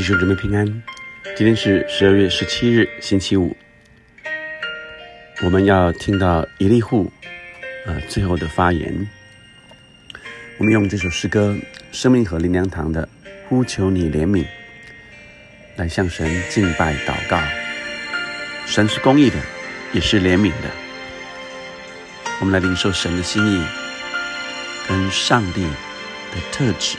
弟兄姊妹平安，今天是十二月十七日，星期五。我们要听到一利户，呃，最后的发言。我们用这首诗歌《生命和灵粮堂》的“呼求你怜悯”，来向神敬拜祷告。神是公义的，也是怜悯的。我们来领受神的心意，跟上帝的特质。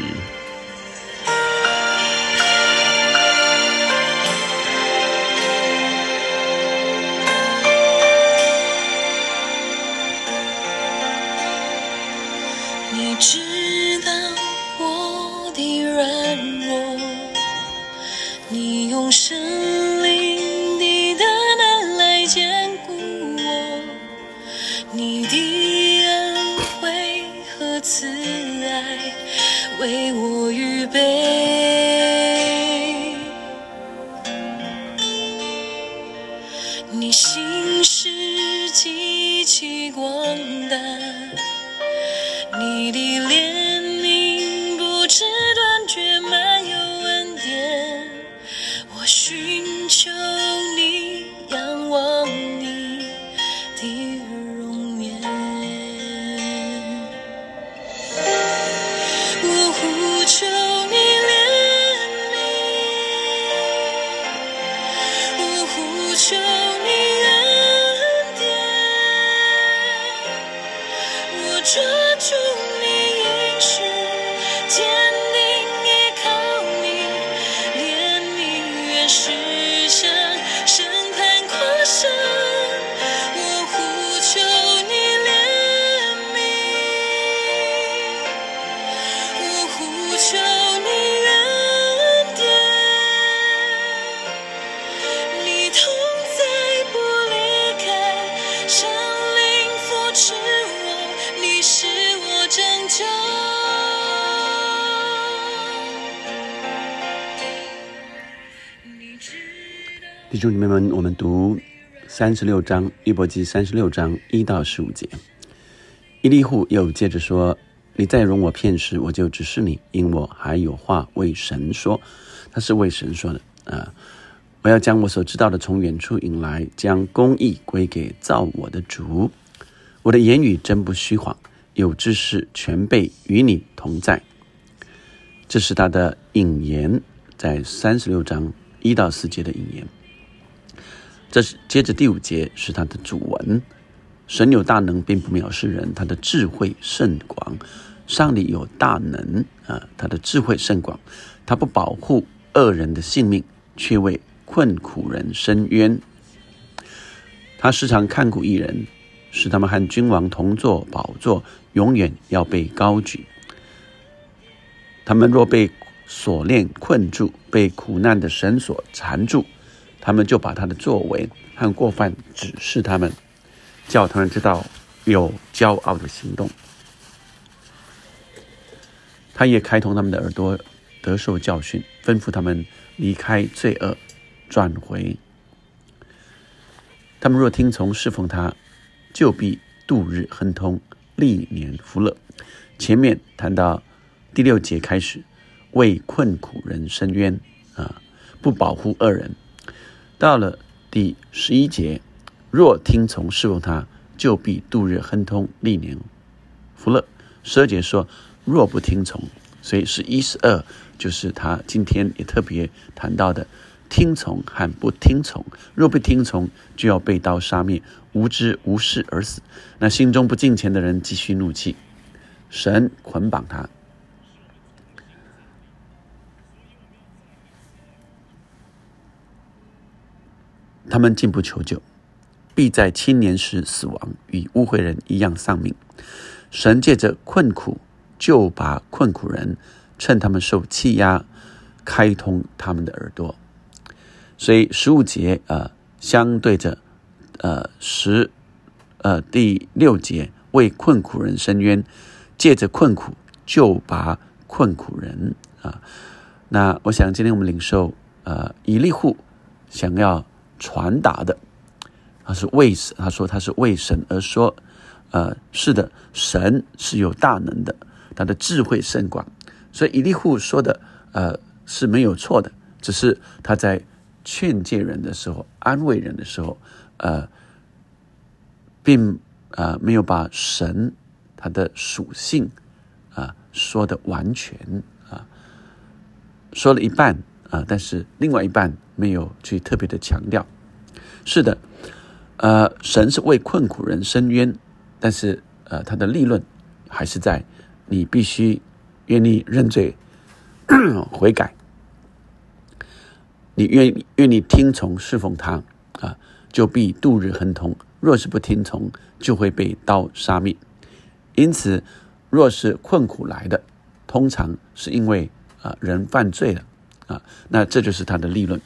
你的怜悯不知断绝，满有恩典。我寻求你，仰望你的容颜。我呼求你怜悯，我呼求你恩兄弟妹们，我们读三十六章约伯记三十六章一到十五节。伊利户又接着说：“你再容我骗时，我就指示你，因我还有话为神说。”他是为神说的啊！我要将我所知道的从远处引来，将公义归给造我的主。我的言语真不虚谎，有知识全备与你同在。这是他的引言，在三十六章一到四节的引言。这是接着第五节是他的主文。神有大能，并不藐视人，他的智慧甚广。上帝有大能啊，他的智慧甚广，他不保护恶人的性命，却为困苦人伸冤。他时常看顾一人，使他们和君王同坐宝座，永远要被高举。他们若被锁链困住，被苦难的绳索缠住，他们就把他的作为和过犯指示他们，叫他们知道有骄傲的行动。他也开通他们的耳朵，得受教训，吩咐他们离开罪恶，转回。他们若听从侍奉他，就必度日亨通，历年福乐。前面谈到第六节开始，为困苦人伸冤啊，不保护恶人。到了第十一节，若听从侍奉他，就必度日亨通，历年福乐。十二节说，若不听从，所以十一十二就是他今天也特别谈到的。听从和不听从，若不听从，就要被刀杀灭，无知无事而死。那心中不敬虔的人，继续怒气，神捆绑他。他们进不求救，必在青年时死亡，与污秽人一样丧命。神借着困苦，救拔困苦人趁他们受欺压，开通他们的耳朵。所以十五节呃，相对着呃十呃第六节为困苦人伸冤，借着困苦救拔困苦人啊。那我想今天我们领受呃以利户想要传达的，他是为他说他是为神而说，呃是的，神是有大能的，他的智慧甚广，所以以利户说的呃是没有错的。只是他在劝诫人的时候、安慰人的时候，呃，并呃没有把神他的属性啊说的完全啊，说了一半啊，但是另外一半没有去特别的强调。是的，呃，神是为困苦人伸冤，但是呃，他的立论还是在你必须愿意认罪 悔改。你愿愿意听从侍奉他啊，就必度日亨通；若是不听从，就会被刀杀灭。因此，若是困苦来的，通常是因为啊人犯罪了啊，那这就是他的立论。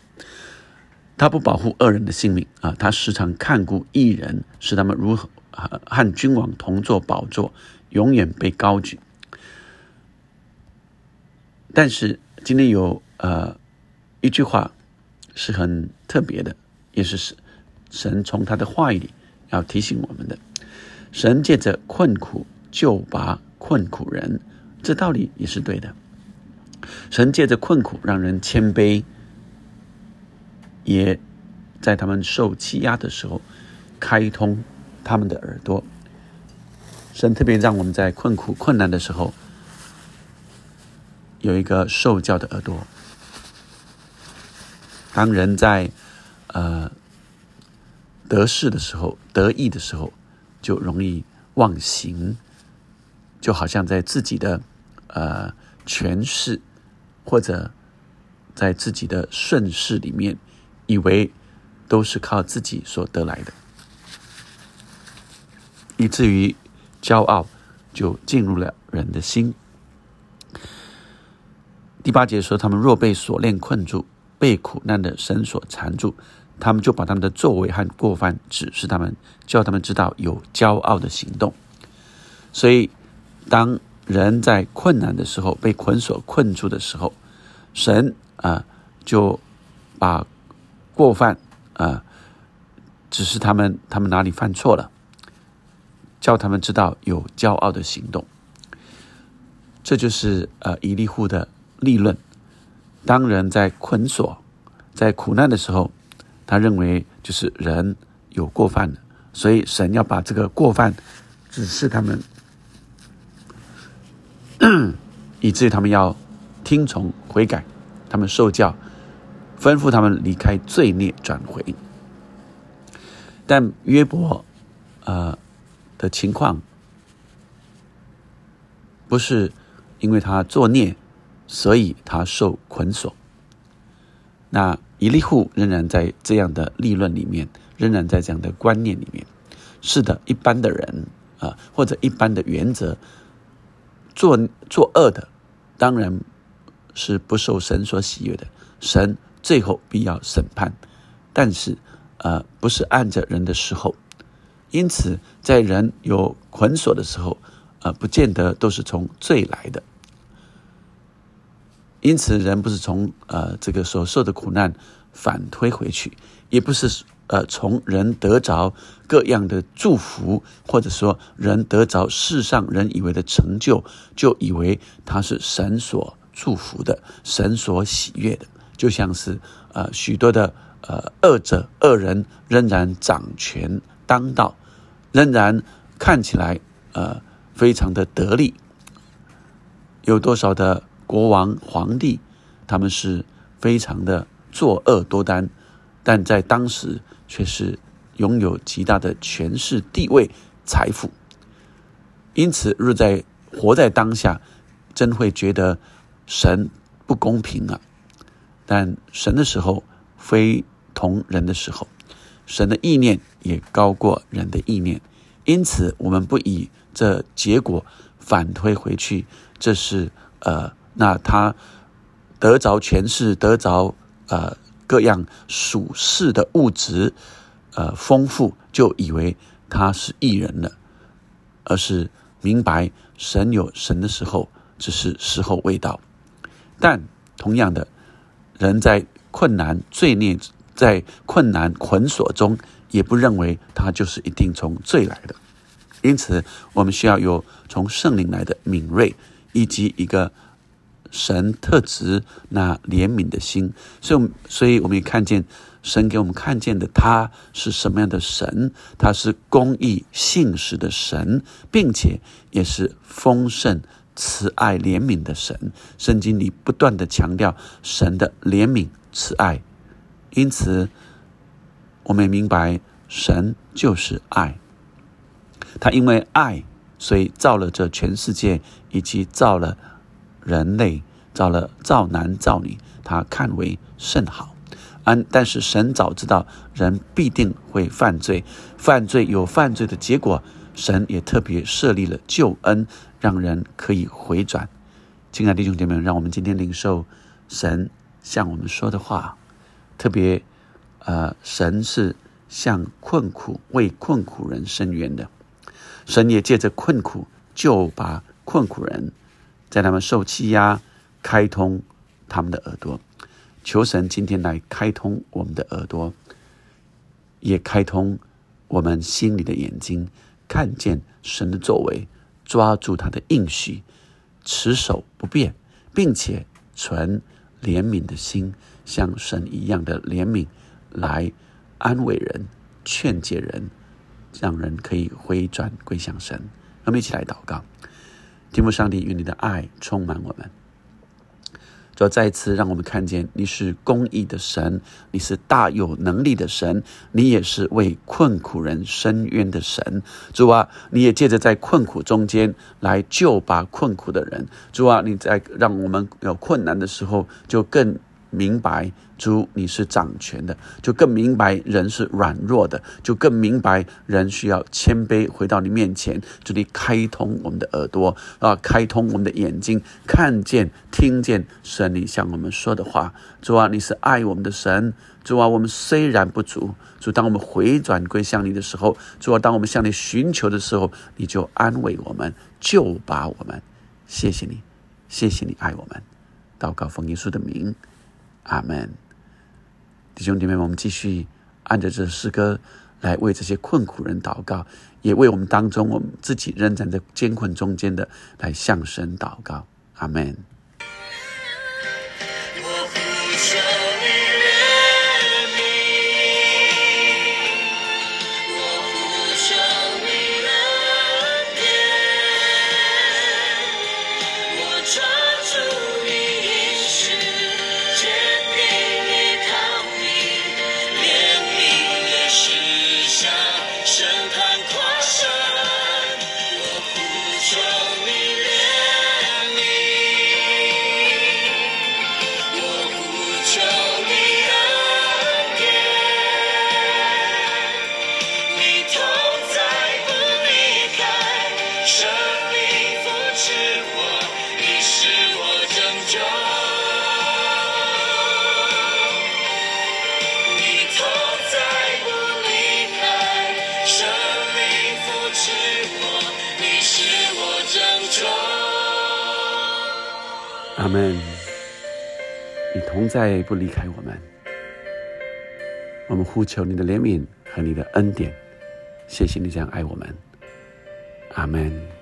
他不保护恶人的性命啊，他时常看顾一人，使他们如何和君王同坐宝座，永远被高举。但是今天有呃一句话。是很特别的，也是神神从他的话语里要提醒我们的。神借着困苦救拔困苦人，这道理也是对的。神借着困苦让人谦卑，也在他们受欺压的时候开通他们的耳朵。神特别让我们在困苦困难的时候有一个受教的耳朵。当人在呃得势的时候、得意的时候，就容易忘形，就好像在自己的呃权势或者在自己的顺势里面，以为都是靠自己所得来的，以至于骄傲就进入了人的心。第八节说，他们若被锁链困住。被苦难的绳索缠住，他们就把他们的作为和过犯指示他们，叫他们知道有骄傲的行动。所以，当人在困难的时候被捆锁困住的时候，神啊就把过犯啊指示他们，他们哪里犯错了，叫他们知道有骄傲的行动。这就是呃以利户的立论。当人在捆锁、在苦难的时候，他认为就是人有过犯了，所以神要把这个过犯指示他们，以至于他们要听从悔改，他们受教，吩咐他们离开罪孽转回。但约伯，呃的情况，不是因为他作孽。所以他受捆锁。那以利户仍然在这样的立论里面，仍然在这样的观念里面。是的，一般的人啊，或者一般的原则，作作恶的，当然是不受神所喜悦的。神最后必要审判，但是呃，不是按着人的时候。因此，在人有捆锁的时候，呃，不见得都是从罪来的。因此，人不是从呃这个所受的苦难反推回去，也不是呃从人得着各样的祝福，或者说人得着世上人以为的成就，就以为他是神所祝福的，神所喜悦的。就像是呃许多的呃恶者恶人仍然掌权当道，仍然看起来呃非常的得力，有多少的。国王、皇帝，他们是非常的作恶多端，但在当时却是拥有极大的权势、地位、财富。因此，若在活在当下，真会觉得神不公平啊！但神的时候非同人的时候，神的意念也高过人的意念。因此，我们不以这结果反推回去，这是呃。那他得着权势，得着呃各样属世的物质，呃丰富，就以为他是异人了，而是明白神有神的时候，只是时候未到。但同样的，人在困难、罪孽、在困难捆锁中，也不认为他就是一定从罪来的。因此，我们需要有从圣灵来的敏锐，以及一个。神特质那怜悯的心，所以，所以我们也看见神给我们看见的，他是什么样的神？他是公义信实的神，并且也是丰盛慈爱怜悯的神。圣经里不断的强调神的怜悯慈爱，因此我们明白神就是爱。他因为爱，所以造了这全世界，以及造了人类，造了造男造女，他看为甚好。安，但是神早知道人必定会犯罪，犯罪有犯罪的结果，神也特别设立了救恩，让人可以回转。亲爱的弟兄姐妹们，让我们今天领受神向我们说的话，特别，呃，神是向困苦为困苦人伸冤的。神也借着困苦，就把困苦人，在他们受欺压，开通他们的耳朵。求神今天来开通我们的耳朵，也开通我们心里的眼睛，看见神的作为，抓住他的应许，持守不变，并且存怜悯的心，像神一样的怜悯，来安慰人，劝解人。让人可以回转归向神，我们一起来祷告，天父上帝，与你的爱充满我们。主要再次让我们看见你是公义的神，你是大有能力的神，你也是为困苦人伸冤的神。主啊，你也借着在困苦中间来救拔困苦的人。主啊，你在让我们有困难的时候就更。明白主你是掌权的，就更明白人是软弱的，就更明白人需要谦卑回到你面前。主你开通我们的耳朵啊，开通我们的眼睛，看见、听见神你向我们说的话。主啊，你是爱我们的神。主啊，我们虽然不足，主当我们回转归向你的时候，主啊，当我们向你寻求的时候，你就安慰我们，救拔我们。谢谢你，谢谢你爱我们。祷告奉耶稣的名。阿门，弟兄姐妹，我们继续按着这诗歌来为这些困苦人祷告，也为我们当中我们自己仍然在艰困中间的来向神祷告。阿门。阿门。你同在，不离开我们。我们呼求你的怜悯和你的恩典。谢谢你这样爱我们。阿门。